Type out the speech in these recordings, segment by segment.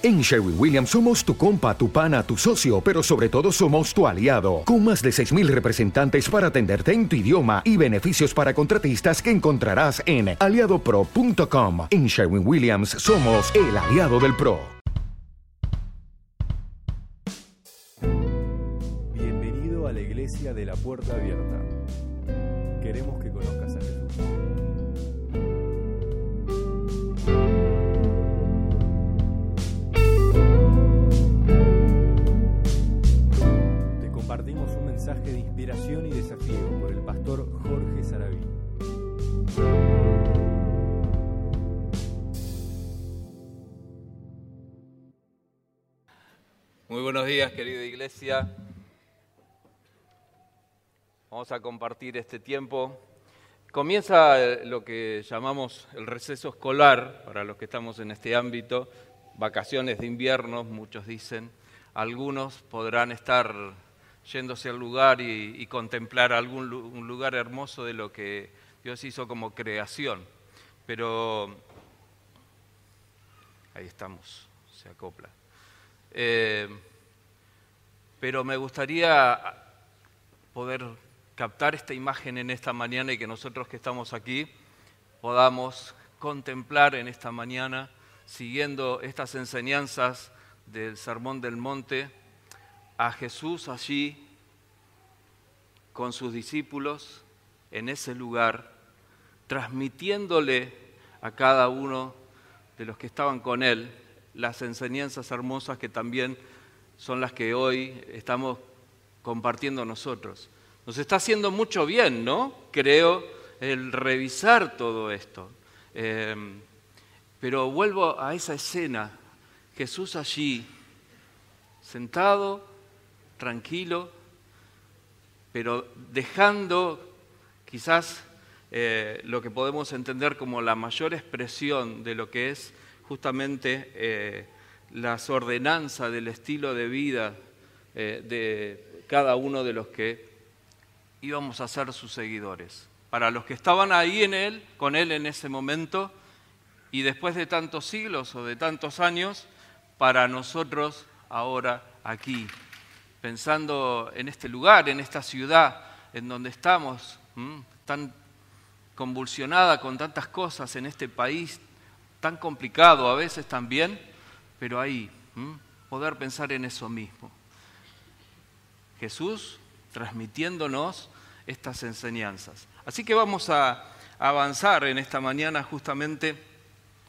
En Sherwin Williams somos tu compa, tu pana, tu socio, pero sobre todo somos tu aliado, con más de 6.000 representantes para atenderte en tu idioma y beneficios para contratistas que encontrarás en aliadopro.com. En Sherwin Williams somos el aliado del PRO. Bienvenido a la iglesia de la puerta abierta. Queremos que conozcas inspiración y desafío por el pastor Jorge Saraví. Muy buenos días, querida iglesia. Vamos a compartir este tiempo. Comienza lo que llamamos el receso escolar, para los que estamos en este ámbito, vacaciones de invierno, muchos dicen. Algunos podrán estar yéndose al lugar y, contemplar algún lugar hermoso de lo que Dios hizo como creación. Pero ahí estamos, se acopla. Eh, pero me gustaría poder captar esta imagen en esta mañana y que nosotros que estamos aquí podamos contemplar en esta mañana, siguiendo estas enseñanzas del Sermón del Monte, a Jesús allí con sus discípulos en ese lugar, transmitiéndole a cada uno de los que estaban con él las enseñanzas hermosas que también son las que hoy estamos compartiendo nosotros. Nos está haciendo mucho bien, ¿no? Creo, el revisar todo esto. Eh, pero vuelvo a esa escena, Jesús allí, sentado, tranquilo, pero dejando quizás eh, lo que podemos entender como la mayor expresión de lo que es justamente eh, las ordenanzas del estilo de vida eh, de cada uno de los que íbamos a ser sus seguidores. Para los que estaban ahí en él, con él en ese momento, y después de tantos siglos o de tantos años, para nosotros ahora aquí, pensando en este lugar, en esta ciudad en donde estamos, tan convulsionada con tantas cosas en este país, tan complicado a veces también, pero ahí, poder pensar en eso mismo. Jesús transmitiéndonos estas enseñanzas. Así que vamos a avanzar en esta mañana justamente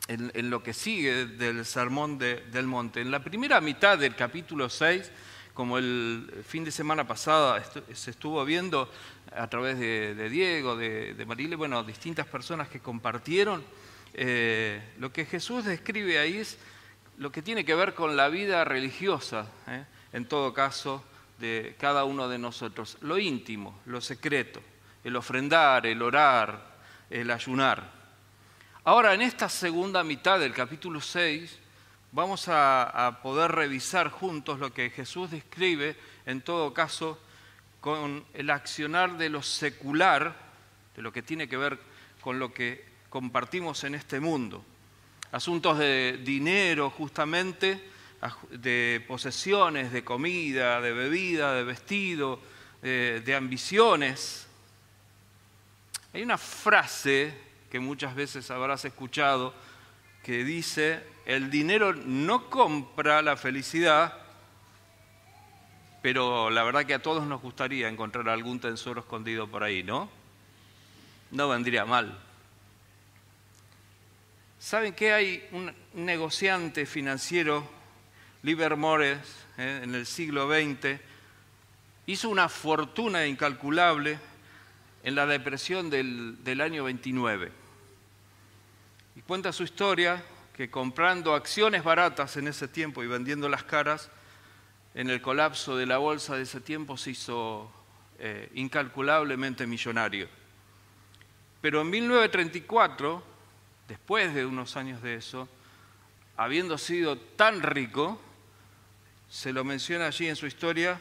en, lo que sigue del Sermón de- del Monte. En la primera mitad del capítulo 6, como el fin de semana pasada se estuvo viendo a través de, de Diego, de, de Marile, bueno, distintas personas que compartieron, eh, lo que Jesús describe ahí es lo que tiene que ver con la vida religiosa, ¿eh? en todo caso, de cada uno de nosotros. Lo íntimo, lo secreto, el ofrendar, el orar, el ayunar. Ahora, en esta segunda mitad del capítulo 6, vamos a, poder revisar juntos lo que Jesús describe, en todo caso, con el accionar de lo secular, de lo que tiene que ver con lo que compartimos en este mundo. Asuntos de dinero, justamente, de posesiones, de comida, de bebida, de vestido, de ambiciones. Hay una frase que muchas veces habrás escuchado que dice, el dinero no compra la felicidad, pero la verdad que a todos nos gustaría encontrar algún tesoro escondido por ahí, ¿no? No vendría mal. ¿Saben que hay un negociante financiero, Livermore, eh, en el siglo XX, hizo una fortuna incalculable en la depresión del, del año 29? Y cuenta su historia que comprando acciones baratas en ese tiempo y vendiendo las caras, en el colapso de la bolsa de ese tiempo se hizo eh, incalculablemente millonario. Pero en 1934, después de unos años de eso, habiendo sido tan rico, se lo menciona allí en su historia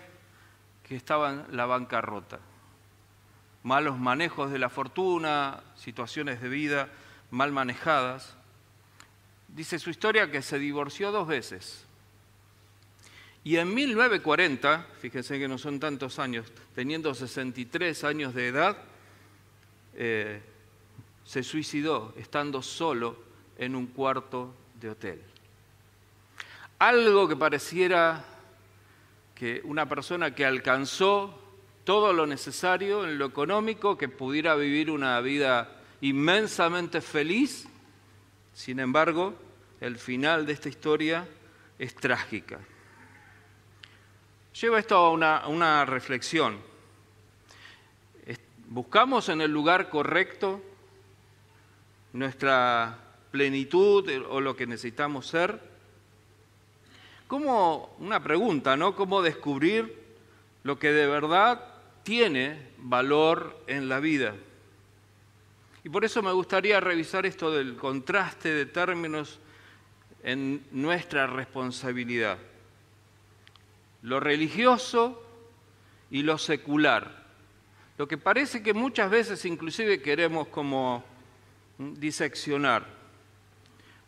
que estaba en la bancarrota. Malos manejos de la fortuna, situaciones de vida mal manejadas. Dice su historia que se divorció dos veces. Y en 1940, fíjense que no son tantos años, teniendo 63 años de edad, eh, se suicidó estando solo en un cuarto de hotel. Algo que pareciera que una persona que alcanzó todo lo necesario en lo económico, que pudiera vivir una vida inmensamente feliz, sin embargo, el final de esta historia es trágica. Lleva esto a una, reflexión. ¿Buscamos en el lugar correcto nuestra plenitud o lo que necesitamos ser? ¿Cómo, una pregunta, ¿no? ¿Cómo descubrir lo que de verdad tiene valor en la vida? Y por eso me gustaría revisar esto del contraste de términos en nuestra responsabilidad. Lo religioso y lo secular. Lo que parece que muchas veces inclusive queremos como diseccionar.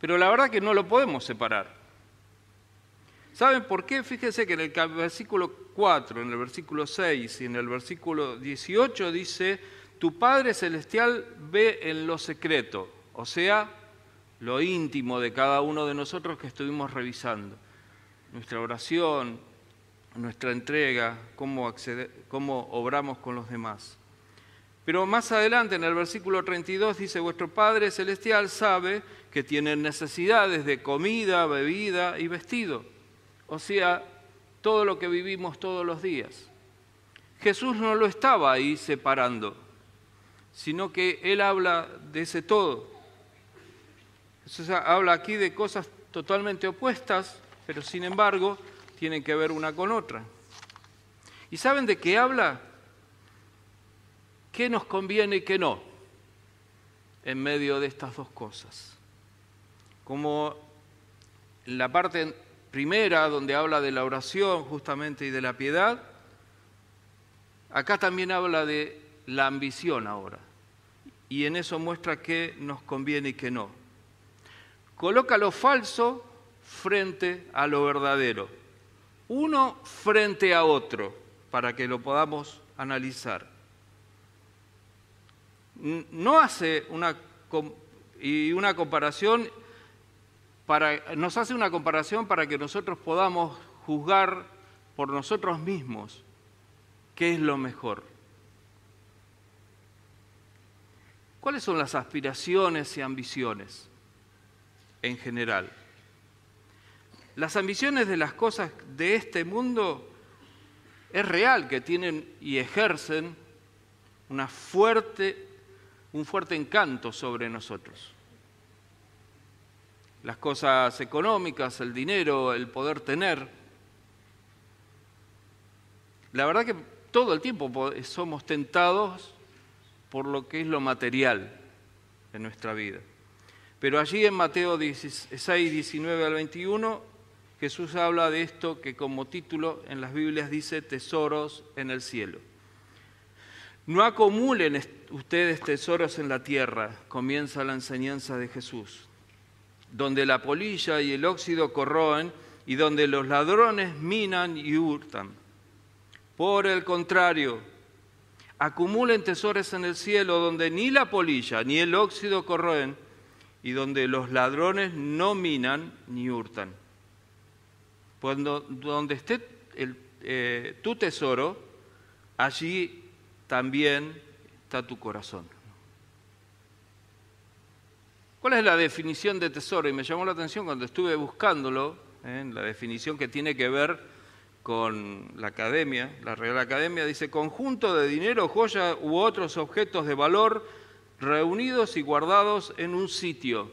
Pero la verdad que no lo podemos separar. ¿Saben por qué? Fíjense que en el versículo 4, en el versículo 6 y en el versículo 18 dice, tu Padre Celestial ve en lo secreto, o sea, lo íntimo de cada uno de nosotros que estuvimos revisando. Nuestra oración, nuestra entrega, cómo, cómo obramos con los demás. Pero más adelante, en el versículo 32, dice, vuestro Padre Celestial sabe que tienen necesidades de comida, bebida y vestido o sea, todo lo que vivimos todos los días. Jesús no lo estaba ahí separando, sino que Él habla de ese todo. Habla aquí de cosas totalmente opuestas, pero sin embargo tienen que ver una con otra. ¿Y saben de qué habla? ¿Qué nos conviene y qué no en medio de estas dos cosas? Como en la parte primera, donde habla de la oración justamente y de la piedad, acá también habla de la ambición ahora. Y en eso muestra qué nos conviene y qué no. Coloca lo falso frente a lo verdadero. Uno frente a otro, para que lo podamos analizar. No hace una, y una comparación nos hace una comparación para que nosotros podamos juzgar por nosotros mismos qué es lo mejor. ¿Cuáles son las aspiraciones y ambiciones en general? Las ambiciones de las cosas de este mundo es real que tienen y ejercen un fuerte encanto sobre nosotros las cosas económicas, el dinero, el poder tener. La verdad que todo el tiempo somos tentados por lo que es lo material en nuestra vida. Pero allí en Mateo 16, 19 al 21, Jesús habla de esto que como título en las Biblias dice tesoros en el cielo. No acumulen ustedes tesoros en la tierra, comienza la enseñanza de Jesús donde la polilla y el óxido corroen y donde los ladrones minan y hurtan. Por el contrario, acumulen tesoros en el cielo donde ni la polilla ni el óxido corroen y donde los ladrones no minan ni hurtan. Cuando, donde esté eh, tu tesoro, allí también está tu corazón. ¿Cuál es la definición de tesoro? Y me llamó la atención cuando estuve buscándolo, ¿eh? la definición que tiene que ver con la academia, la Real Academia, dice conjunto de dinero, joya u otros objetos de valor reunidos y guardados en un sitio.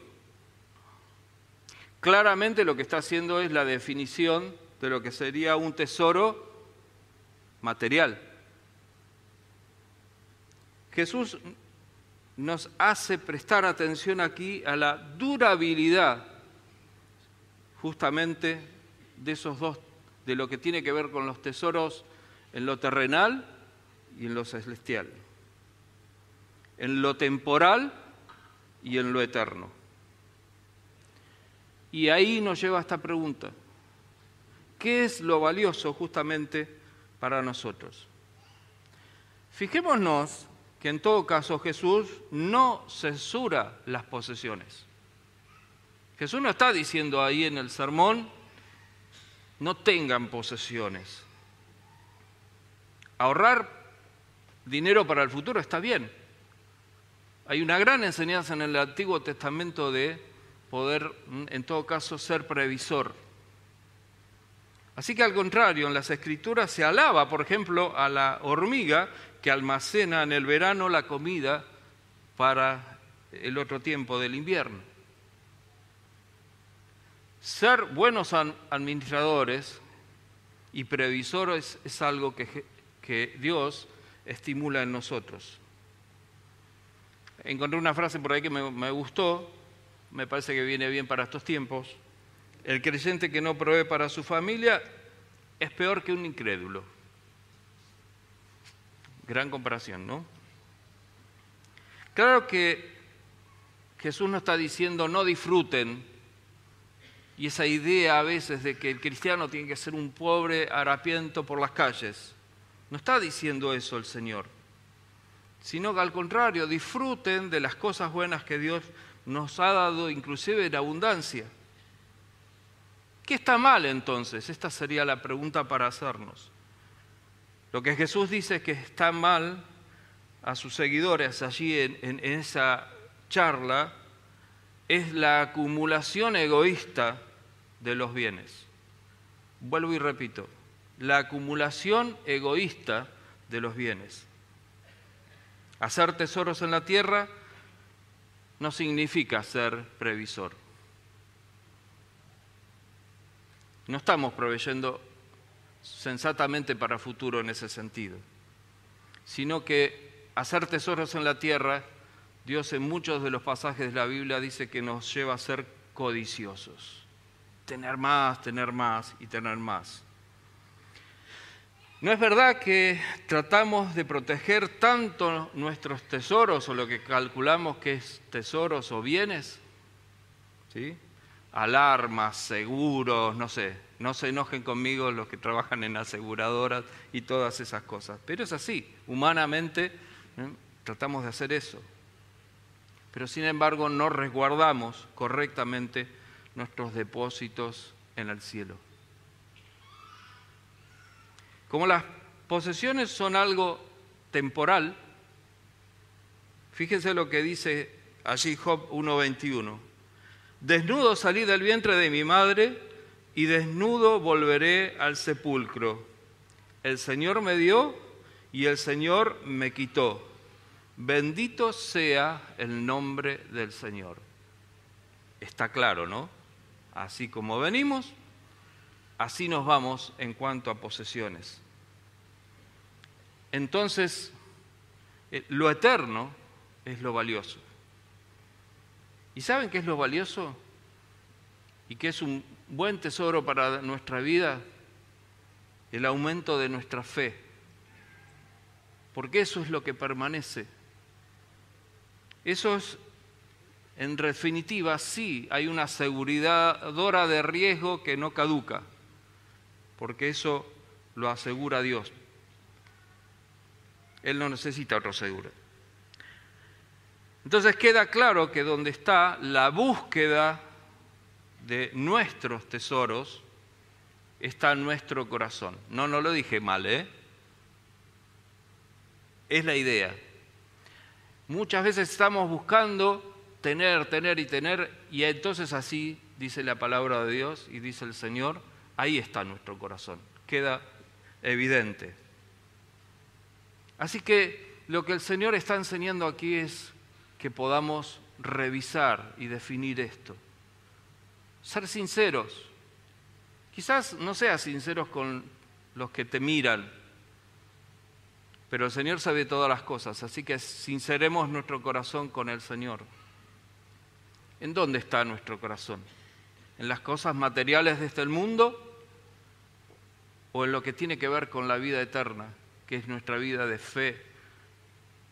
Claramente lo que está haciendo es la definición de lo que sería un tesoro material. Jesús nos hace prestar atención aquí a la durabilidad justamente de esos dos, de lo que tiene que ver con los tesoros en lo terrenal y en lo celestial, en lo temporal y en lo eterno. Y ahí nos lleva esta pregunta. ¿Qué es lo valioso justamente para nosotros? Fijémonos que en todo caso Jesús no censura las posesiones. Jesús no está diciendo ahí en el sermón, no tengan posesiones. Ahorrar dinero para el futuro está bien. Hay una gran enseñanza en el Antiguo Testamento de poder, en todo caso, ser previsor. Así que al contrario, en las escrituras se alaba, por ejemplo, a la hormiga que almacena en el verano la comida para el otro tiempo del invierno. Ser buenos administradores y previsores es algo que, Dios estimula en nosotros. Encontré una frase por ahí que me, me gustó, me parece que viene bien para estos tiempos. El creyente que no provee para su familia es peor que un incrédulo. Gran comparación, ¿no? Claro que Jesús no está diciendo no disfruten y esa idea a veces de que el cristiano tiene que ser un pobre harapiento por las calles. No está diciendo eso el Señor, sino que al contrario, disfruten de las cosas buenas que Dios nos ha dado, inclusive en abundancia. ¿Qué está mal entonces? Esta sería la pregunta para hacernos. Lo que Jesús dice que está mal a sus seguidores allí en esa charla es la acumulación egoísta de los bienes. Vuelvo y repito, la acumulación egoísta de los bienes. Hacer tesoros en la tierra no significa ser previsor. No estamos proveyendo sensatamente para futuro en ese sentido, sino que hacer tesoros en la tierra, Dios en muchos de los pasajes de la Biblia dice que nos lleva a ser codiciosos tener más, tener más y tener más. ¿No es verdad que tratamos de proteger tanto nuestros tesoros o lo que calculamos que es tesoros o bienes? ¿Sí? Alarmas, seguros, no sé, no se enojen conmigo los que trabajan en aseguradoras y todas esas cosas. Pero es así, humanamente ¿eh? tratamos de hacer eso. Pero sin embargo no resguardamos correctamente nuestros depósitos en el cielo. Como las posesiones son algo temporal, fíjense lo que dice allí Job 1.21. Desnudo salí del vientre de mi madre y desnudo volveré al sepulcro. El Señor me dio y el Señor me quitó. Bendito sea el nombre del Señor. Está claro, ¿no? Así como venimos, así nos vamos en cuanto a posesiones. Entonces, eh, lo eterno es lo valioso. ¿Y saben qué es lo valioso? ¿Y qué es un buen tesoro para nuestra vida? El aumento de nuestra fe. Porque eso es lo que permanece. Eso es en definitiva, sí, hay una aseguradora de riesgo que no caduca, porque eso lo asegura Dios. Él no necesita otro seguro. Entonces queda claro que donde está la búsqueda de nuestros tesoros, está nuestro corazón. No, no lo dije mal, ¿eh? Es la idea. Muchas veces estamos buscando tener, tener y tener, y entonces así dice la palabra de Dios y dice el Señor, ahí está nuestro corazón, queda evidente. Así que lo que el Señor está enseñando aquí es que podamos revisar y definir esto. Ser sinceros. Quizás no seas sinceros con los que te miran, pero el Señor sabe todas las cosas, así que sinceremos nuestro corazón con el Señor. ¿En dónde está nuestro corazón? ¿En las cosas materiales de este mundo o en lo que tiene que ver con la vida eterna, que es nuestra vida de fe?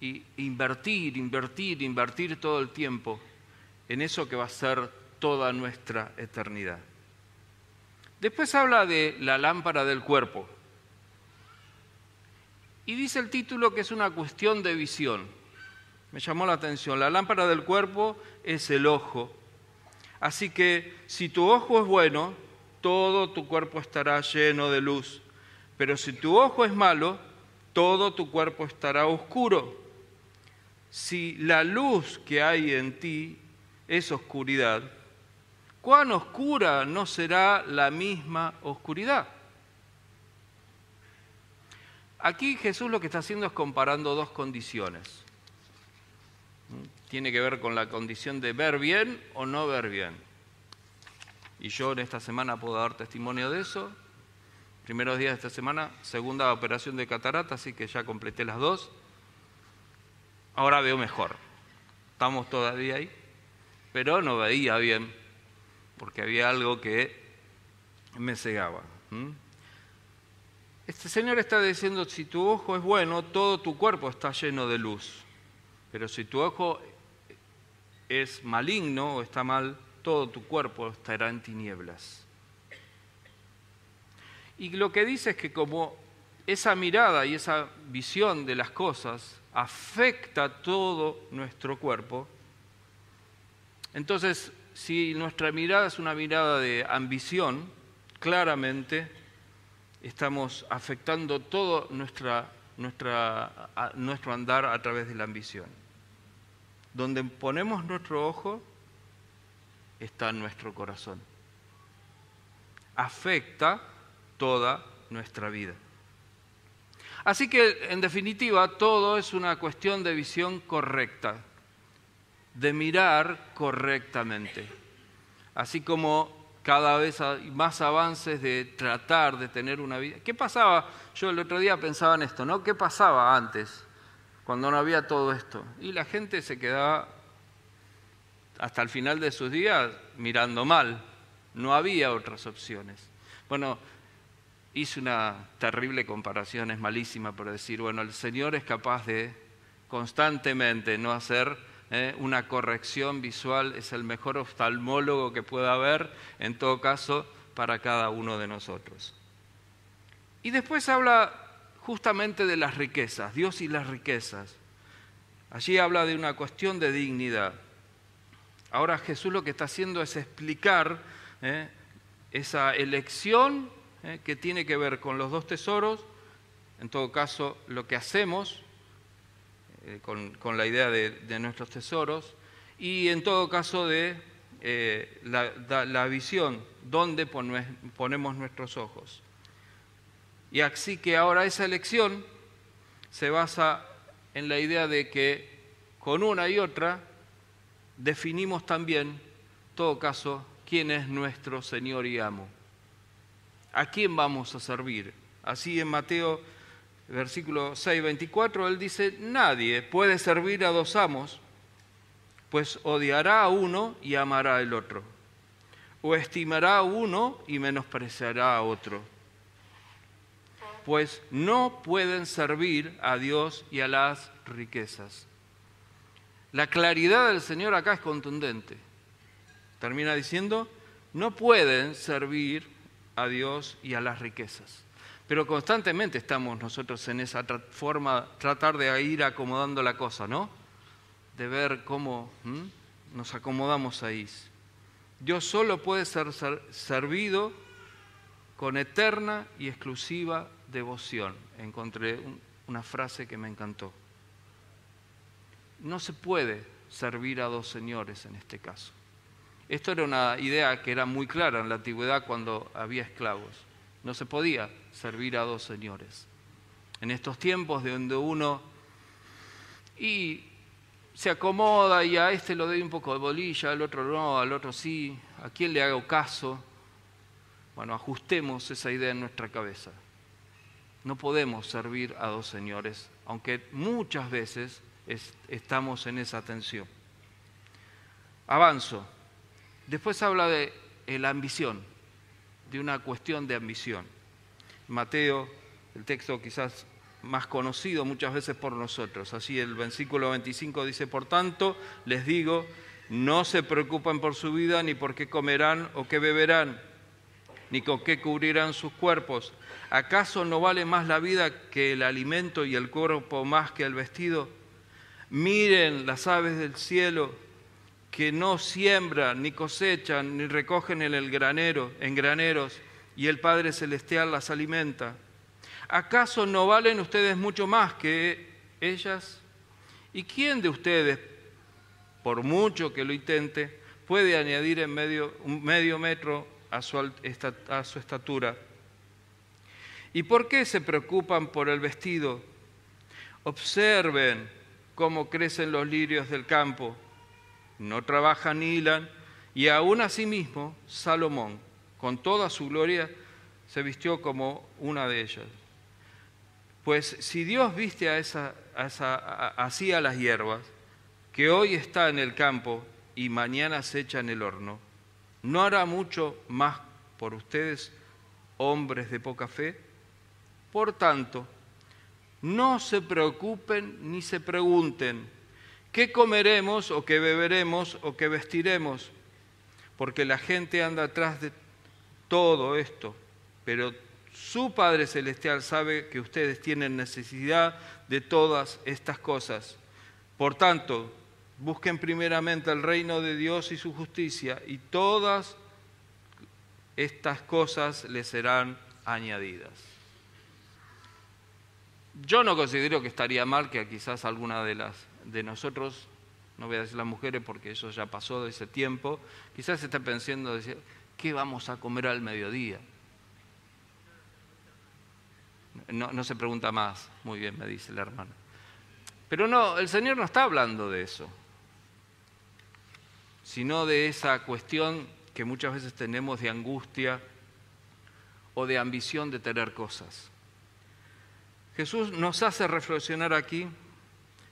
Y invertir, invertir, invertir todo el tiempo en eso que va a ser toda nuestra eternidad. Después habla de la lámpara del cuerpo. Y dice el título que es una cuestión de visión. Me llamó la atención. La lámpara del cuerpo es el ojo. Así que si tu ojo es bueno, todo tu cuerpo estará lleno de luz. Pero si tu ojo es malo, todo tu cuerpo estará oscuro. Si la luz que hay en ti es oscuridad, ¿cuán oscura no será la misma oscuridad? Aquí Jesús lo que está haciendo es comparando dos condiciones. Tiene que ver con la condición de ver bien o no ver bien. Y yo en esta semana puedo dar testimonio de eso. Primeros días de esta semana, segunda operación de catarata, así que ya completé las dos. Ahora veo mejor. Estamos todavía ahí, pero no veía bien, porque había algo que me cegaba. Este Señor está diciendo, si tu ojo es bueno, todo tu cuerpo está lleno de luz. Pero si tu ojo es maligno o está mal, todo tu cuerpo estará en tinieblas. Y lo que dice es que como esa mirada y esa visión de las cosas afecta todo nuestro cuerpo, entonces si nuestra mirada es una mirada de ambición, claramente estamos afectando todo nuestro andar a través de la ambición. Donde ponemos nuestro ojo, está en nuestro corazón. Afecta toda nuestra vida. Así que, en definitiva, todo es una cuestión de visión correcta, de mirar correctamente. Así como cada vez hay más avances de tratar de tener una vida. ¿Qué pasaba? Yo el otro día pensaba en esto, ¿no? ¿Qué pasaba antes, cuando no había todo esto? Y la gente se quedaba hasta el final de sus días mirando mal. No había otras opciones. Bueno, hice una terrible comparación, es malísima, por decir, bueno, el Señor es capaz de constantemente no hacer eh, una corrección visual, es el mejor oftalmólogo que pueda haber, en todo caso, para cada uno de nosotros. Y después habla justamente de las riquezas, Dios y las riquezas. Allí habla de una cuestión de dignidad. Ahora Jesús lo que está haciendo es explicar eh, esa elección eh, que tiene que ver con los dos tesoros, en todo caso lo que hacemos eh, con, la idea de, nuestros tesoros, y en todo caso de la, visión, donde ponemos nuestros ojos. Y así que ahora esa elección se basa en la idea de que con una y otra definimos también, en todo caso, quién es nuestro Señor y amo. ¿A quién vamos a servir? Así en Mateo versículo 6, 24, él dice, nadie puede servir a dos amos, pues odiará a uno y amará al otro, o estimará a uno y menospreciará a otro, pues no pueden servir a Dios y a las riquezas. La claridad del Señor acá es contundente. Termina diciendo, no pueden servir a Dios y a las riquezas. Pero constantemente estamos nosotros en esa forma, tratar de ir acomodando la cosa, ¿no? De ver cómo nos acomodamos ahí. Dios solo puede ser servido con eterna y exclusiva devoción. Encontré una frase que me encantó no se puede servir a dos señores en este caso. Esto era una idea que era muy clara en la antigüedad cuando había esclavos. No se podía servir a dos señores. En estos tiempos de donde uno y se acomoda y a este lo doy un poco de bolilla, al otro no, al otro sí, a quién le hago caso. Bueno, ajustemos esa idea en nuestra cabeza. No podemos servir a dos señores, aunque muchas veces estamos en esa tensión. Avanzo. Después habla de la ambición, de una cuestión de ambición. Mateo, el texto quizás más conocido muchas veces por nosotros. Así el versículo 25 dice, por tanto, les digo No se preocupan por su vida, ni por qué comerán o qué beberán, ni con qué cubrirán sus cuerpos. ¿Acaso no vale más la vida que el alimento y el cuerpo más que el vestido? Miren las aves del cielo que no siembran, ni cosechan, ni recogen en el granero, en graneros, y el Padre celestial las alimenta. ¿Acaso no valen ustedes mucho más que ellas? ¿Y quién de ustedes, por mucho que lo intente, puede añadir en medio, un medio metro a su, a su estatura? ¿Y por qué se preocupan por el vestido? Observen cómo crecen los lirios del campo. No trabajan ni hilan, y aún asimismo Salomón, con toda su gloria, se vistió como una de ellas. Pues si Dios viste a esa, así a las hierbas, que hoy está en el campo y mañana se echa en el horno, ¿no hará mucho más por ustedes, hombres de poca fe? Por tanto, no se preocupen ni se pregunten, ¿qué comeremos o qué beberemos o qué vestiremos? Porque la gente anda atrás de todo esto, pero su Padre Celestial sabe que ustedes tienen necesidad de todas estas cosas. Por tanto, busquen primeramente el reino de Dios y su justicia y todas estas cosas les serán añadidas. Yo no considero que estaría mal que quizás alguna de las de nosotros, no voy a decir las mujeres porque eso ya pasó de ese tiempo, quizás esté pensando, ¿qué vamos a comer al mediodía? No, no, se pregunta más, muy bien, me dice la hermana. Pero no, el Señor no está hablando de eso, sino de esa cuestión que muchas veces tenemos de angustia o de ambición de tener cosas. Jesús nos hace reflexionar aquí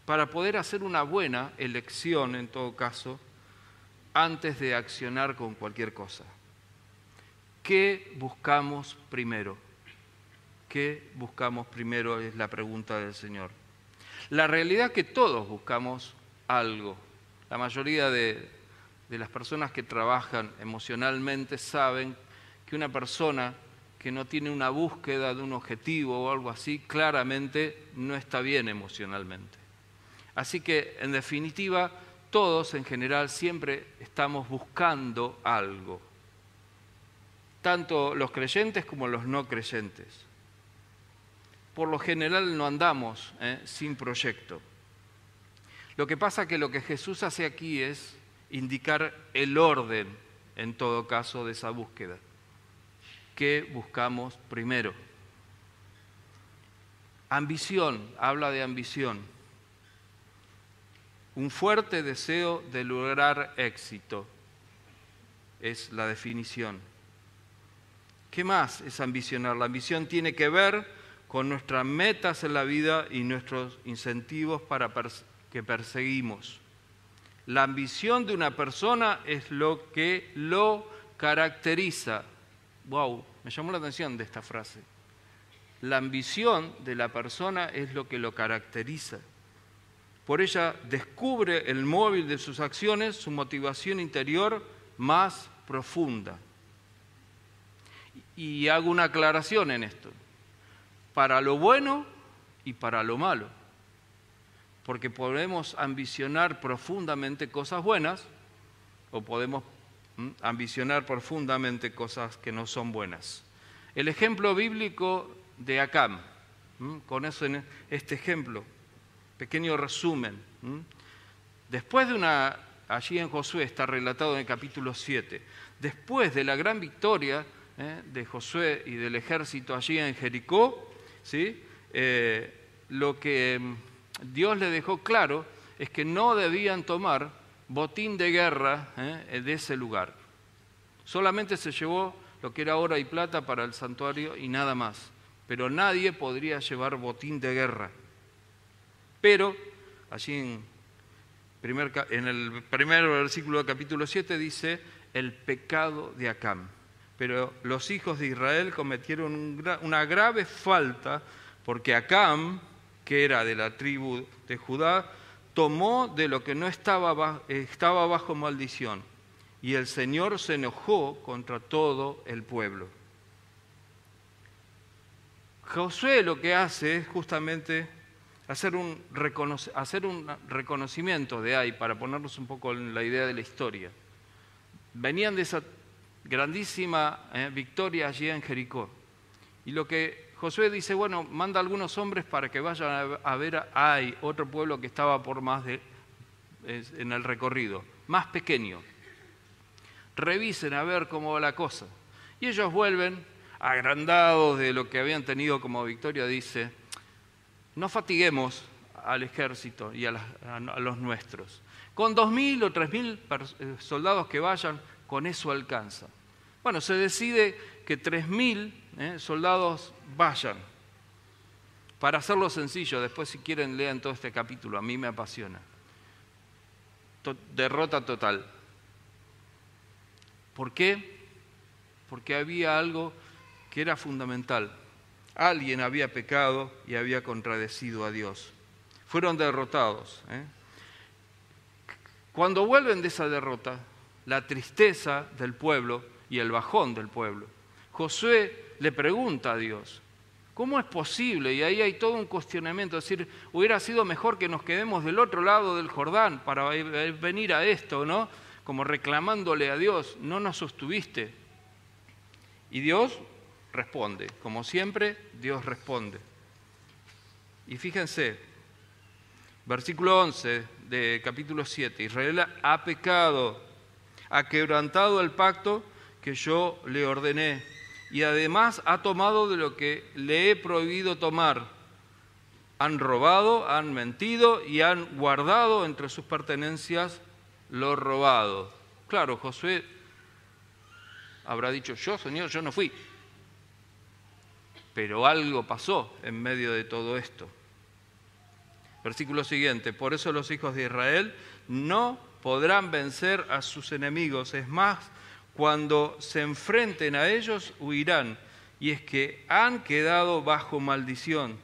para poder hacer una buena elección, en todo caso, antes de accionar con cualquier cosa. ¿Qué buscamos primero? ¿Qué buscamos primero? Es la pregunta del Señor. La realidad es que todos buscamos algo. La mayoría de, las personas que trabajan emocionalmente saben que una persona que no tiene una búsqueda de un objetivo o algo así, claramente no está bien emocionalmente. Así que, en definitiva, todos en general siempre estamos buscando algo, tanto los creyentes como los no creyentes. Por lo general no andamos ¿eh? sin proyecto. Lo que pasa que lo que Jesús hace aquí es indicar el orden, en todo caso, de esa búsqueda. ¿Qué buscamos primero? Ambición, habla de ambición. Un fuerte deseo de lograr éxito es la definición. ¿Qué más es ambicionar? La ambición tiene que ver con nuestras metas en la vida y nuestros incentivos para que perseguimos. La ambición de una persona es lo que lo caracteriza wow, me llamó la atención de esta frase. La ambición de la persona es lo que lo caracteriza. Por ella descubre el móvil de sus acciones, su motivación interior más profunda. Y hago una aclaración en esto. Para lo bueno y para lo malo. Porque podemos ambicionar profundamente cosas buenas o podemos ambicionar profundamente cosas que no son buenas. El ejemplo bíblico de Acam, con eso en este ejemplo, pequeño resumen. Después de una, allí en Josué está relatado en el capítulo 7, después de la gran victoria ¿eh? de Josué y del ejército allí en Jericó, ¿sí? Eh, lo que mm, Dios le dejó claro es que no debían tomar botín de guerra ¿eh? de ese lugar. Solamente se llevó lo que era oro y plata para el santuario y nada más. Pero nadie podría llevar botín de guerra. Pero allí en, en el primer versículo del capítulo 7 dice el pecado de Acam. Pero los hijos de Israel cometieron una grave falta porque Acam, que era de la tribu de Judá, tomó de lo que no estaba, estaba bajo maldición, y el Señor se enojó contra todo el pueblo. Josué lo que hace es justamente hacer un, hacer un reconocimiento de ahí, para ponernos un poco en la idea de la historia. Venían de esa grandísima eh, victoria allí en Jericó. Y lo que Josué dice, bueno, manda algunos hombres para que vayan a ver, hay otro pueblo que estaba por más de, en el recorrido, más pequeño. Revisen a ver cómo va la cosa. Y ellos vuelven agrandados de lo que habían tenido como victoria, dice, no fatiguemos al ejército y a, los nuestros. Con dos mil o tres mil eh, soldados que vayan, con eso alcanza. Bueno, se decide que tres mil eh, soldados vayan. Para hacerlo sencillo, después si quieren lean todo este capítulo, a mí me apasiona. derrota total. ¿Por qué? Porque había algo que era fundamental. Alguien había pecado y había contradecido a Dios. Fueron derrotados. ¿eh? Cuando vuelven de esa derrota, la tristeza del pueblo y el bajón del pueblo, Josué le pregunta a Dios, ¿cómo es posible? Y ahí hay todo un cuestionamiento, es decir, hubiera sido mejor que nos quedemos del otro lado del Jordán para venir a esto, ¿no? Como reclamándole a Dios, no nos sostuviste. Y Dios responde. Como siempre, Dios responde. Y fíjense, versículo 11 de capítulo 7, Israel ha pecado, ha quebrantado el pacto que yo le ordené y además ha tomado de lo que le he prohibido tomar. Han robado, han mentido y han guardado entre sus pertenencias lo robado. Claro, Josué habrá dicho, yo, Señor, yo no fui. Pero algo pasó en medio de todo esto. Versículo siguiente, por eso los hijos de Israel no podrán vencer a sus enemigos. Es más, cuando se enfrenten a ellos, huirán. Y es que han quedado bajo maldición.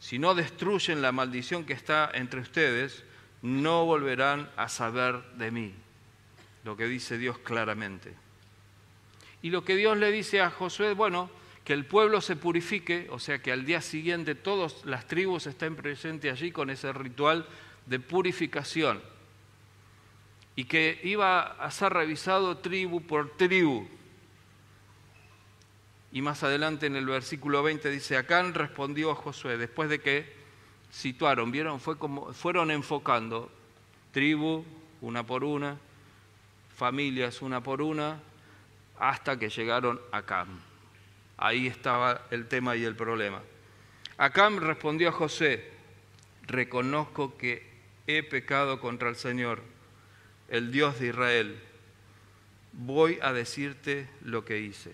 Si no destruyen la maldición que está entre ustedes, no volverán a saber de mí. Lo que dice Dios claramente. Y lo que Dios le dice a Josué, bueno, que el pueblo se purifique, o sea que al día siguiente todas las tribus estén presentes allí con ese ritual de purificación y que iba a ser revisado tribu por tribu. Y más adelante en el versículo 20 dice, Acán respondió a Josué, después de que situaron, vieron, fue como, fueron enfocando tribu una por una, familias una por una, hasta que llegaron a Acán. Ahí estaba el tema y el problema. Acam respondió a José, reconozco que he pecado contra el Señor, el Dios de Israel. Voy a decirte lo que hice.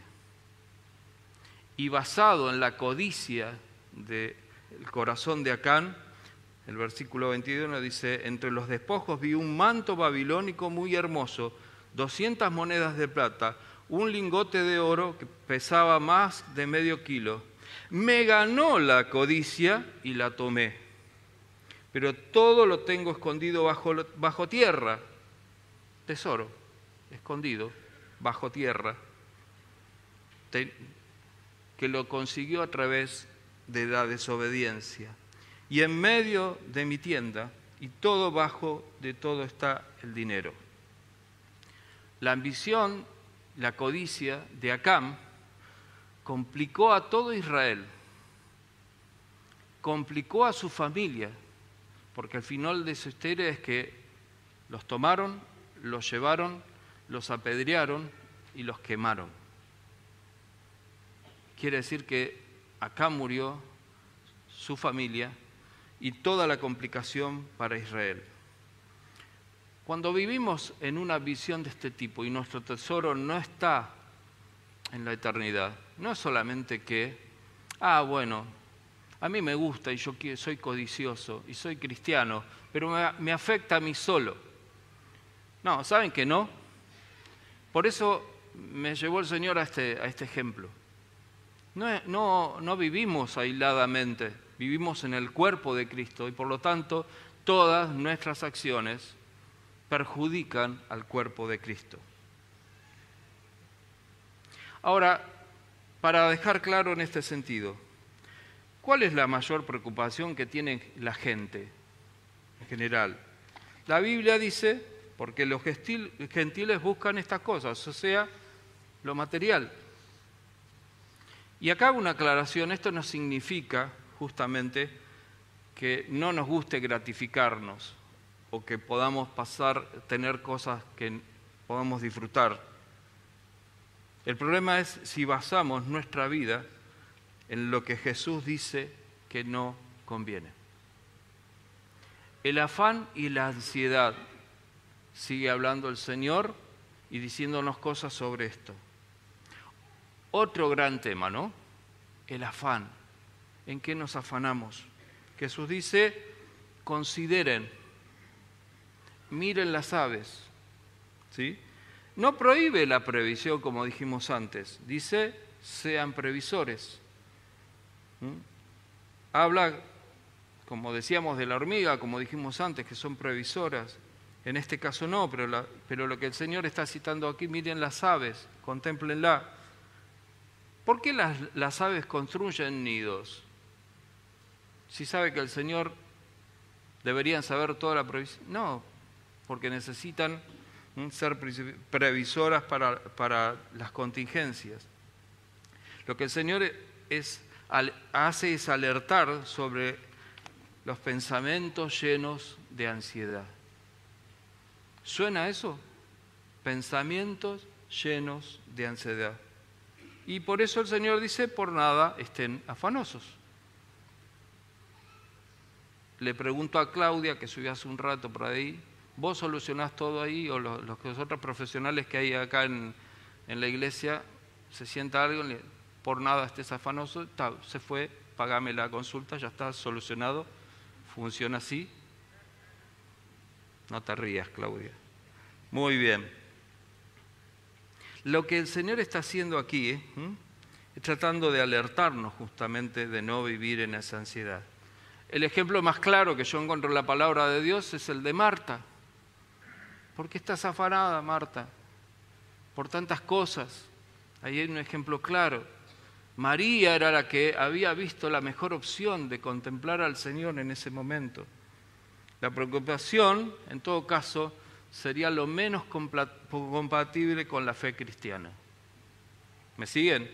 Y basado en la codicia del corazón de Acán, el versículo 21 dice, entre los despojos vi un manto babilónico muy hermoso, 200 monedas de plata, un lingote de oro que pesaba más de medio kilo. Me ganó la codicia y la tomé. Pero todo lo tengo escondido bajo, bajo tierra. Tesoro, escondido, bajo tierra. que lo consiguió a través de la desobediencia. Y en medio de mi tienda, y todo bajo de todo está el dinero. La ambición la codicia de Acam complicó a todo Israel, complicó a su familia, porque al final de su historia es que los tomaron, los llevaron, los apedrearon y los quemaron. Quiere decir que acá murió su familia y toda la complicación para Israel. Cuando vivimos en una visión de este tipo y nuestro tesoro no está en la eternidad, no es solamente que, ah, bueno, a mí me gusta y yo soy codicioso y soy cristiano, pero me, afecta a mí solo. No, ¿saben que no? Por eso me llevó el Señor a este, a este ejemplo. No, no, no vivimos aisladamente, vivimos en el cuerpo de Cristo y por lo tanto todas nuestras acciones perjudican al cuerpo de Cristo. Ahora, para dejar claro en este sentido, ¿cuál es la mayor preocupación que tiene la gente en general? La Biblia dice, porque los gentiles buscan estas cosas, o sea, lo material. Y acá una aclaración, esto no significa justamente que no nos guste gratificarnos o que podamos pasar, tener cosas que podamos disfrutar. El problema es si basamos nuestra vida en lo que Jesús dice que no conviene. El afán y la ansiedad, sigue hablando el Señor y diciéndonos cosas sobre esto. Otro gran tema, ¿no? El afán. ¿En qué nos afanamos? Jesús dice, consideren, miren las aves. ¿Sí? No prohíbe la previsión, como dijimos antes, dice, sean previsores. ¿Mm? Habla, como decíamos, de la hormiga, como dijimos antes, que son previsoras. En este caso no, pero, pero lo que el Señor está citando aquí, miren las aves, contemplenla. ¿Por qué las, las aves construyen nidos? Si sabe que el Señor deberían saber toda la previsión. No, porque necesitan ser previsoras para, para, las contingencias. Lo que el Señor es, hace es alertar sobre los pensamientos llenos de ansiedad. ¿Suena eso? Pensamientos llenos de ansiedad. Y por eso el Señor dice, por nada estén afanosos. Le pregunto a Claudia, que subió hace un rato por ahí, ¿vos solucionás todo ahí? O los, otros profesionales que hay acá en, la iglesia, se sienta algo, por nada estés afanoso, se fue, pagame la consulta, ya está solucionado, funciona así. No te rías, Claudia. Muy bien. Lo que el Señor está haciendo aquí ¿eh? es tratando de alertarnos justamente de no vivir en esa ansiedad. El ejemplo más claro que yo encuentro en la palabra de Dios es el de Marta. ¿Por qué estás afanada, Marta? Por tantas cosas. Ahí hay un ejemplo claro. María era la que había visto la mejor opción de contemplar al Señor en ese momento. La preocupación, en todo caso, sería lo menos compatible con la fe cristiana. ¿Me siguen?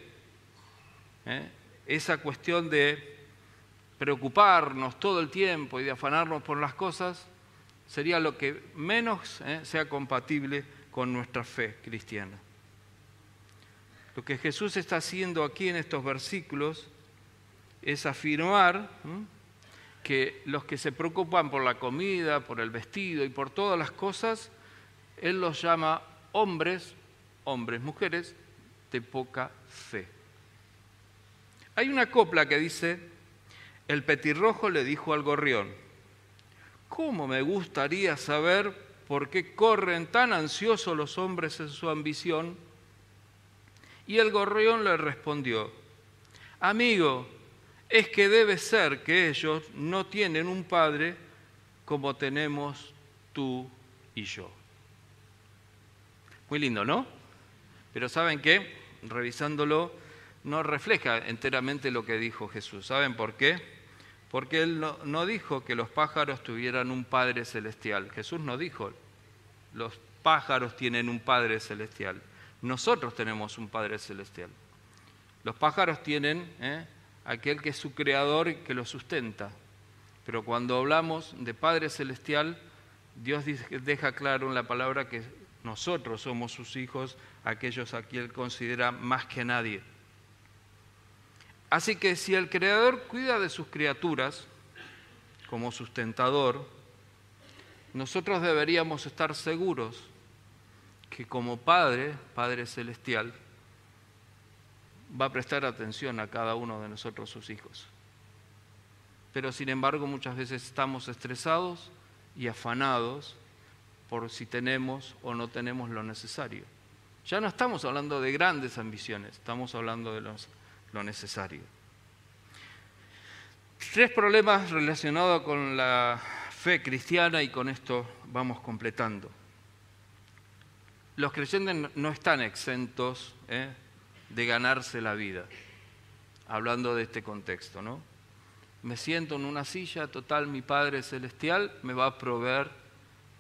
¿Eh? Esa cuestión de preocuparnos todo el tiempo y de afanarnos por las cosas sería lo que menos ¿eh? sea compatible con nuestra fe cristiana. Lo que Jesús está haciendo aquí en estos versículos es afirmar que los que se preocupan por la comida, por el vestido y por todas las cosas, Él los llama hombres, hombres, mujeres, de poca fe. Hay una copla que dice, el petirrojo le dijo al gorrión, ¿cómo me gustaría saber por qué corren tan ansiosos los hombres en su ambición? Y el gorrión le respondió, amigo, es que debe ser que ellos no tienen un padre como tenemos tú y yo. Muy lindo, ¿no? Pero ¿saben qué? Revisándolo, no refleja enteramente lo que dijo Jesús. ¿Saben por qué? Porque Él no, dijo que los pájaros tuvieran un Padre celestial. Jesús no dijo, los pájaros tienen un Padre celestial. Nosotros tenemos un Padre celestial. Los pájaros tienen ¿eh? Aquel que es su creador y que lo sustenta. Pero cuando hablamos de Padre Celestial, Dios deja claro en la palabra que nosotros somos sus hijos, aquellos a quien Él considera más que nadie. Así que si el Creador cuida de sus criaturas como sustentador, nosotros deberíamos estar seguros que como Padre, Padre Celestial, va a prestar atención a cada uno de nosotros, sus hijos. Pero sin embargo muchas veces estamos estresados y afanados por si tenemos o no tenemos lo necesario. Ya no estamos hablando de grandes ambiciones, estamos hablando de lo necesario. Tres problemas relacionados con la fe cristiana y con esto vamos completando. Los creyentes no están exentos ¿eh? De ganarse la vida, hablando de este contexto, ¿no? Me siento en una silla, total, mi Padre Celestial me va a proveer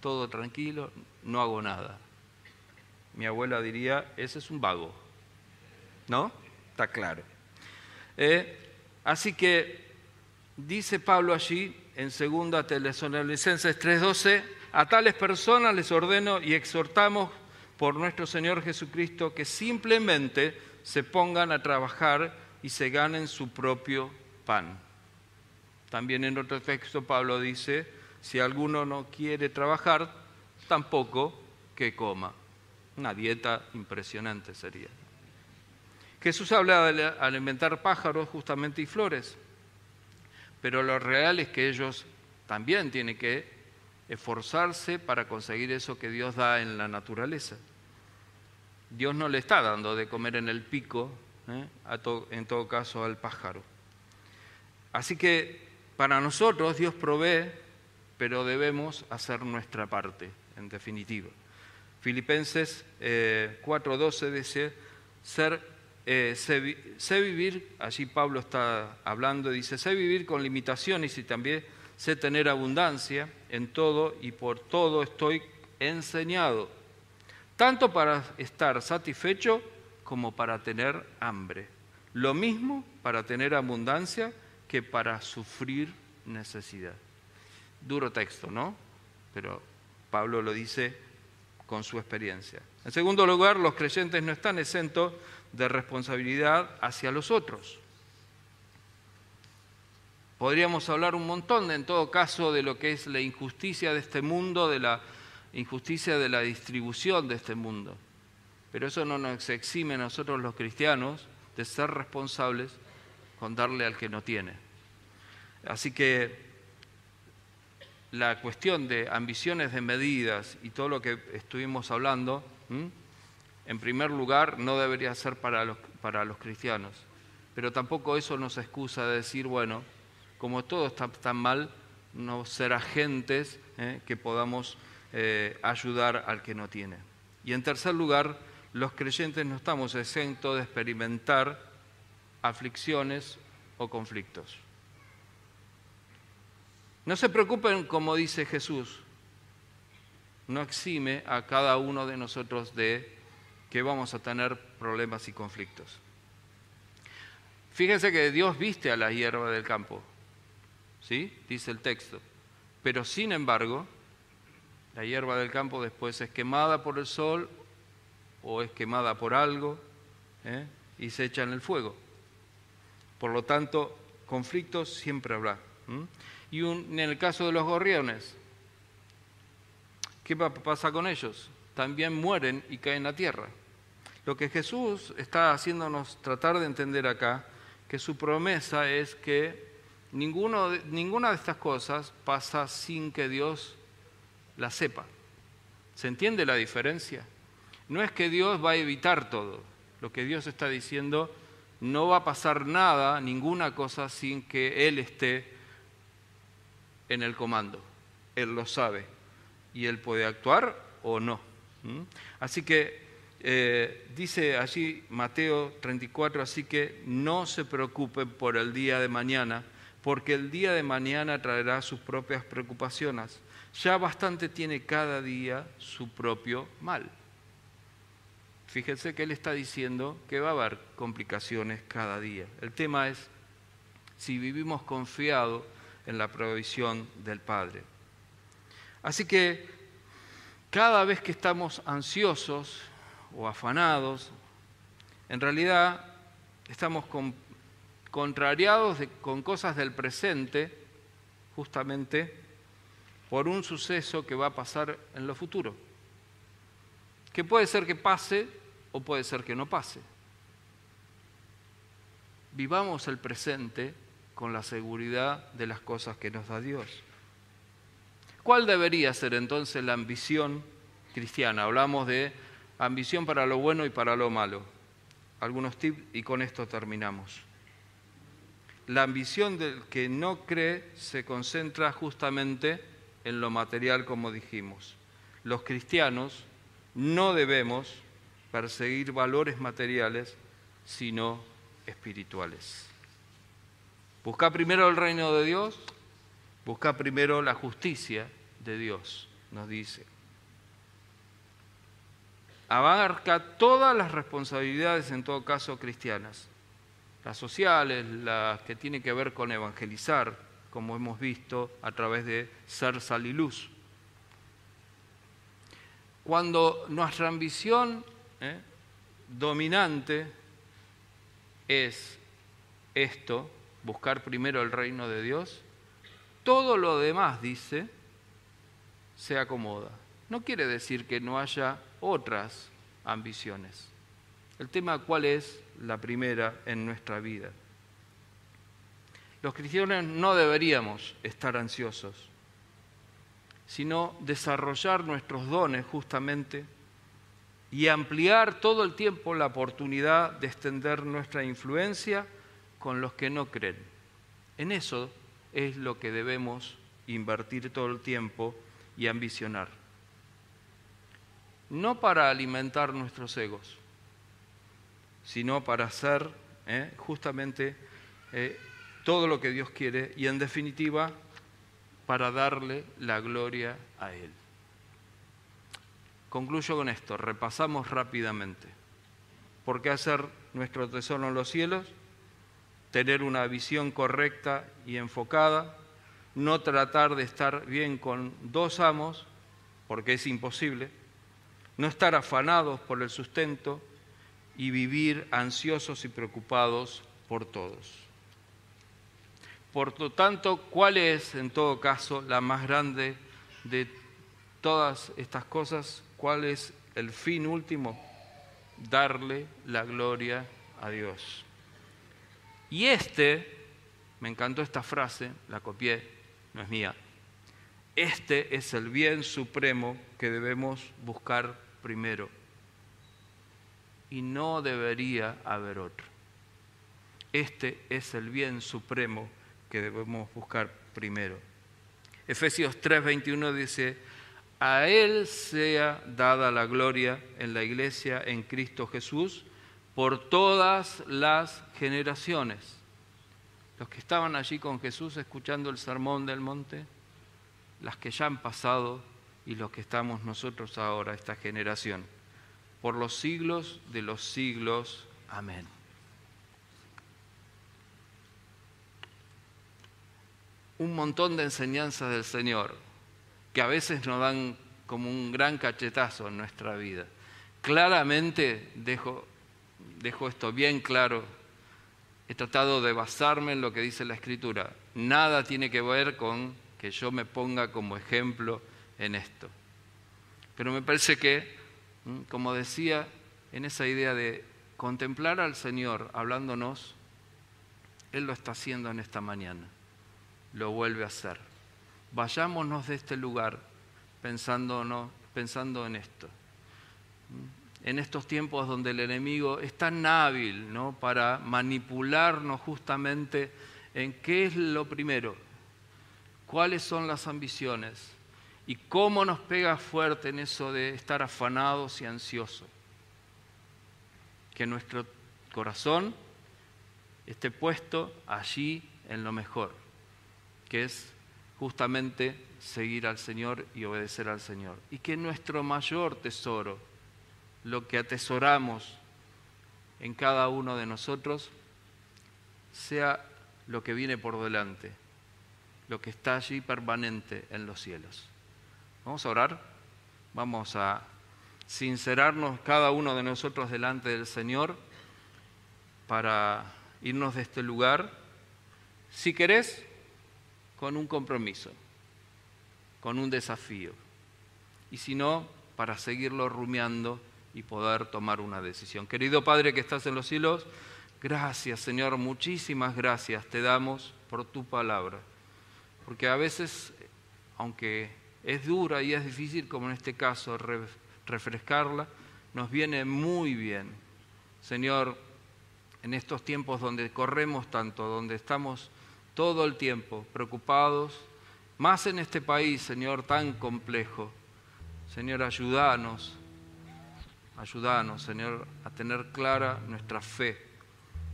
todo tranquilo, no hago nada. Mi abuela diría, ese es un vago, ¿no? Está claro. Eh, así que dice Pablo allí en 2 Tesalonicenses 3:12, a tales personas les ordeno y exhortamos por nuestro Señor Jesucristo que simplemente se pongan a trabajar y se ganen su propio pan. También en otro texto Pablo dice, si alguno no quiere trabajar, tampoco que coma. Una dieta impresionante sería. Jesús habla de alimentar pájaros justamente y flores, pero lo real es que ellos también tienen que esforzarse para conseguir eso que Dios da en la naturaleza. Dios no le está dando de comer en el pico, ¿eh? en todo caso al pájaro. Así que para nosotros Dios provee, pero debemos hacer nuestra parte, en definitiva. Filipenses 4:12 eh, dice, ser, eh, sé, vivir, allí Pablo está hablando, dice, sé vivir con limitaciones y también sé tener abundancia en todo y por todo estoy enseñado, tanto para estar satisfecho como para tener hambre. Lo mismo para tener abundancia que para sufrir necesidad. Duro texto, ¿no? Pero Pablo lo dice con su experiencia. En segundo lugar, los creyentes no están exentos de responsabilidad hacia los otros. Podríamos hablar un montón, en todo caso, de lo que es la injusticia de este mundo, de la injusticia de la distribución de este mundo. Pero eso no nos exime a nosotros los cristianos de ser responsables con darle al que no tiene. Así que la cuestión de ambiciones de medidas y todo lo que estuvimos hablando, en primer lugar, no debería ser para los, para los cristianos. Pero tampoco eso nos excusa de decir, bueno, como todo está tan mal, no ser agentes ¿eh? que podamos eh, ayudar al que no tiene. Y en tercer lugar, los creyentes no estamos exentos de experimentar aflicciones o conflictos. No se preocupen, como dice Jesús, no exime a cada uno de nosotros de que vamos a tener problemas y conflictos. Fíjense que Dios viste a la hierba del campo, ¿sí? Dice el texto. Pero sin embargo, la hierba del campo después es quemada por el sol o es quemada por algo ¿eh? y se echa en el fuego. Por lo tanto, conflictos siempre habrá. Y en el caso de los gorriones, ¿qué pasa con ellos? También mueren y caen a tierra. Lo que Jesús está haciéndonos tratar de entender acá, que su promesa es que ninguna de estas cosas pasa sin que Dios la sepa. ¿Se entiende la diferencia? No es que Dios va a evitar todo. Lo que Dios está diciendo, no va a pasar nada, ninguna cosa, sin que Él esté en el comando. Él lo sabe. Y Él puede actuar o no. Así que eh, dice allí Mateo 34, así que no se preocupen por el día de mañana, porque el día de mañana traerá sus propias preocupaciones. Ya bastante tiene cada día su propio mal. Fíjense que él está diciendo que va a haber complicaciones cada día. El tema es si vivimos confiados en la provisión del Padre. Así que cada vez que estamos ansiosos o afanados, en realidad estamos contrariados con cosas del presente, justamente por un suceso que va a pasar en lo futuro, que puede ser que pase o puede ser que no pase. Vivamos el presente con la seguridad de las cosas que nos da Dios. ¿Cuál debería ser entonces la ambición cristiana? Hablamos de ambición para lo bueno y para lo malo. Algunos tips y con esto terminamos. La ambición del que no cree se concentra justamente en lo material como dijimos. Los cristianos no debemos perseguir valores materiales, sino espirituales. Busca primero el reino de Dios, busca primero la justicia de Dios, nos dice. Abarca todas las responsabilidades, en todo caso, cristianas, las sociales, las que tienen que ver con evangelizar, como hemos visto a través de ser sal y luz. Cuando nuestra ambición ¿eh? dominante es esto, buscar primero el reino de Dios, todo lo demás, dice, se acomoda. No quiere decir que no haya otras ambiciones. El tema cuál es la primera en nuestra vida. Los cristianos no deberíamos estar ansiosos, sino desarrollar nuestros dones justamente y ampliar todo el tiempo la oportunidad de extender nuestra influencia con los que no creen. En eso es lo que debemos invertir todo el tiempo y ambicionar. No para alimentar nuestros egos, sino para hacer eh, justamente eh, todo lo que Dios quiere y en definitiva para darle la gloria a Él. Concluyo con esto, repasamos rápidamente. ¿Por qué hacer nuestro tesoro en los cielos? Tener una visión correcta y enfocada, no tratar de estar bien con dos amos, porque es imposible, no estar afanados por el sustento y vivir ansiosos y preocupados por todos. Por lo tanto, ¿cuál es en todo caso la más grande de todas estas cosas? ¿Cuál es el fin último? Darle la gloria a Dios. Y este, me encantó esta frase, la copié, no es mía. Este es el bien supremo que debemos buscar primero. Y no debería haber otro. Este es el bien supremo que debemos buscar primero. Efesios 3:21 dice, a Él sea dada la gloria en la iglesia en Cristo Jesús por todas las generaciones. Los que estaban allí con Jesús escuchando el sermón del monte, las que ya han pasado y los que estamos nosotros ahora, esta generación, por los siglos de los siglos. Amén. Un montón de enseñanzas del Señor que a veces nos dan como un gran cachetazo en nuestra vida. Claramente dejo, dejo esto bien claro. He tratado de basarme en lo que dice la Escritura. Nada tiene que ver con que yo me ponga como ejemplo en esto. Pero me parece que, como decía, en esa idea de contemplar al Señor hablándonos, Él lo está haciendo en esta mañana lo vuelve a hacer. Vayámonos de este lugar pensando, en esto. En estos tiempos donde el enemigo es tan hábil ¿no? para manipularnos justamente en qué es lo primero, cuáles son las ambiciones y cómo nos pega fuerte en eso de estar afanados y ansiosos. Que nuestro corazón esté puesto allí en lo mejor que es justamente seguir al Señor y obedecer al Señor. Y que nuestro mayor tesoro, lo que atesoramos en cada uno de nosotros, sea lo que viene por delante, lo que está allí permanente en los cielos. Vamos a orar, vamos a sincerarnos cada uno de nosotros delante del Señor para irnos de este lugar. Si querés, con un compromiso, con un desafío. Y si no, para seguirlo rumiando y poder tomar una decisión. Querido Padre que estás en los cielos, gracias Señor, muchísimas gracias te damos por tu palabra. Porque a veces, aunque es dura y es difícil, como en este caso, refrescarla, nos viene muy bien. Señor, en estos tiempos donde corremos tanto, donde estamos todo el tiempo preocupados más en este país, Señor, tan complejo. Señor, ayúdanos, ayúdanos, Señor, a tener clara nuestra fe,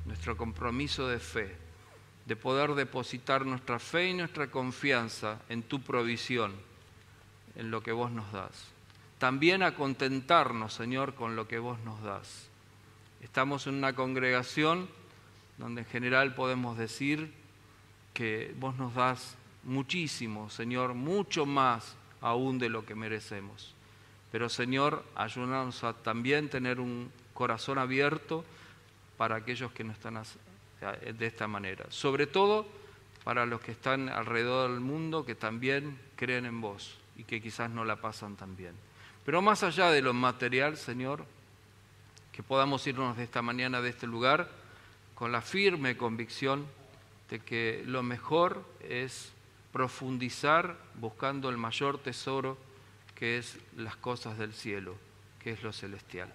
nuestro compromiso de fe, de poder depositar nuestra fe y nuestra confianza en tu provisión, en lo que vos nos das. También a contentarnos, Señor, con lo que vos nos das. Estamos en una congregación donde en general podemos decir que vos nos das muchísimo, Señor, mucho más aún de lo que merecemos. Pero Señor, ayúdanos a también tener un corazón abierto para aquellos que no están de esta manera. Sobre todo para los que están alrededor del mundo que también creen en vos y que quizás no la pasan tan bien. Pero más allá de lo material, Señor, que podamos irnos de esta mañana de este lugar con la firme convicción de que lo mejor es profundizar buscando el mayor tesoro que es las cosas del cielo, que es lo celestial.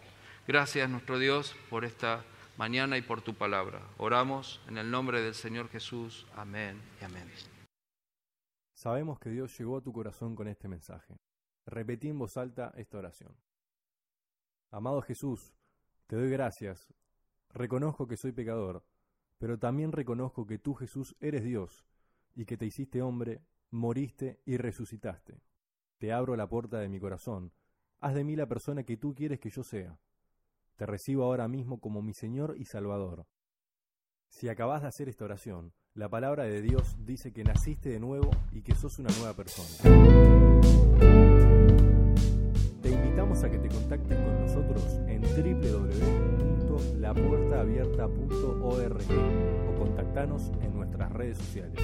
Gracias nuestro Dios por esta mañana y por tu palabra. Oramos en el nombre del Señor Jesús. Amén y amén. Sabemos que Dios llegó a tu corazón con este mensaje. Repetí en voz alta esta oración. Amado Jesús, te doy gracias. Reconozco que soy pecador, pero también reconozco que tú Jesús eres Dios y que te hiciste hombre, moriste y resucitaste. Te abro la puerta de mi corazón. Haz de mí la persona que tú quieres que yo sea. Te recibo ahora mismo como mi Señor y Salvador. Si acabas de hacer esta oración, la palabra de Dios dice que naciste de nuevo y que sos una nueva persona. Te invitamos a que te contactes con nosotros en www.lapuertaabierta.org o contactanos en nuestras redes sociales.